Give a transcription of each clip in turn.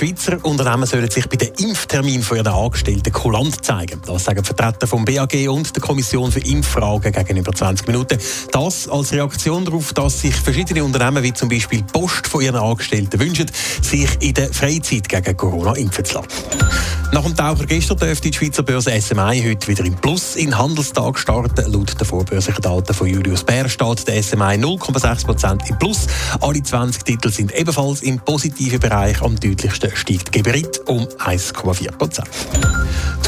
Schweizer Unternehmen sollen sich bei den Impftermin von ihren Angestellten kulant zeigen. Das sagen Vertreter vom BAG und der Kommission für Impffragen gegenüber 20 Minuten. Das als Reaktion darauf, dass sich verschiedene Unternehmen, wie zum Beispiel Post von ihren Angestellten, wünschen, sich in der Freizeit gegen Corona impfen zu lassen. Nach dem Taucher gestern dürfte die Schweizer Börse SMI heute wieder im Plus in Handelstag starten. Laut den vorbörslichen Daten von Julius Bär steht der SMI 0,6% im Plus. Alle 20 Titel sind ebenfalls im positiven Bereich. Am deutlichsten steigt Geberit um 1,4%.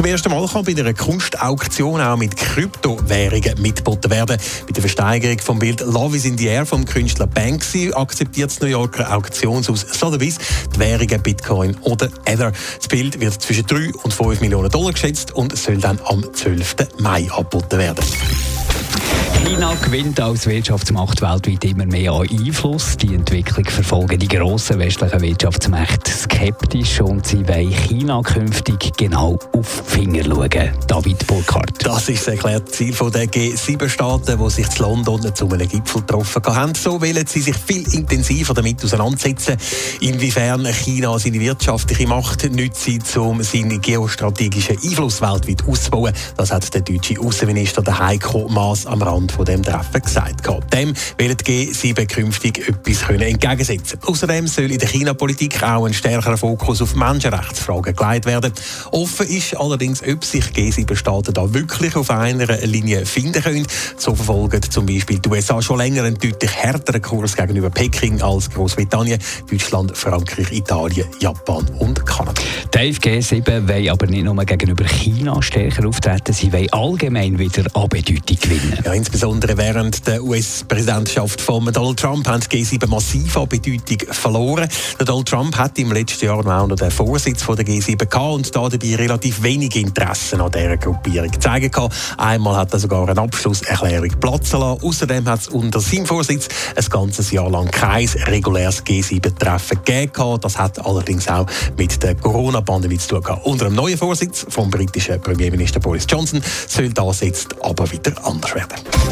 Zum ersten Mal kann bei einer Kunstauktion auch mit Kryptowährungen mitgeboten werden. Bei der Versteigerung vom Bild Love is in the Air vom Künstler Banksy akzeptiert das New Yorker Auktionshaus Sotheby's die Währungen Bitcoin oder Ether. Das Bild wird zwischen 3 und 5 Millionen Dollar geschätzt und soll dann am 12. Mai angeboten werden. China gewinnt als Wirtschaftsmacht weltweit immer mehr an Einfluss. Die Entwicklung verfolgen die grossen westlichen Wirtschaftsmächte skeptisch und sie wollen China künftig genau auf die Finger schauen. David Burkhardt. Das ist das erklärte Ziel der G7-Staaten, die sich in London zu einem Gipfel getroffen haben. So wollen sie sich viel intensiver damit auseinandersetzen, inwiefern China seine wirtschaftliche Macht nützt, um seinen geostrategischen Einfluss weltweit auszubauen. Das hat der deutsche Außenminister Heiko Maas am Rand von dem Treffen gesagt. Dem will die G7 künftig etwas entgegensetzen Außerdem soll in der China-Politik auch ein stärkerer Fokus auf Menschenrechtsfragen gelegt werden. Offen ist allerdings, ob sich G7-Staaten da wirklich auf einer Linie finden können. So verfolgen zum Beispiel die USA schon länger einen deutlich härteren Kurs gegenüber Peking als Großbritannien, Deutschland, Frankreich, Italien, Japan und Kanada. Dave G7 will aber nicht nur gegenüber China stärker auftreten, sie wollen allgemein wieder an Bedeutung gewinnen. Ja, insbesondere während der US-Präsidentschaft von Donald Trump haben die G7 massiv an Bedeutung verloren. Donald Trump hat im letzten Jahr auch noch den Vorsitz von der G7 gehabt und da dabei relativ wenig Interessen an dieser Gruppierung gezeigt. Einmal hat er sogar eine Abschlusserklärung platzen lassen. Außerdem hat es unter seinem Vorsitz ein ganzes Jahr lang kein reguläres G7-Treffen gegeben. Das hat allerdings auch mit der Corona-Pandemie zu tun gehabt. Unter dem neuen Vorsitz vom britischen Premierminister Boris Johnson soll das jetzt aber wieder anders werden.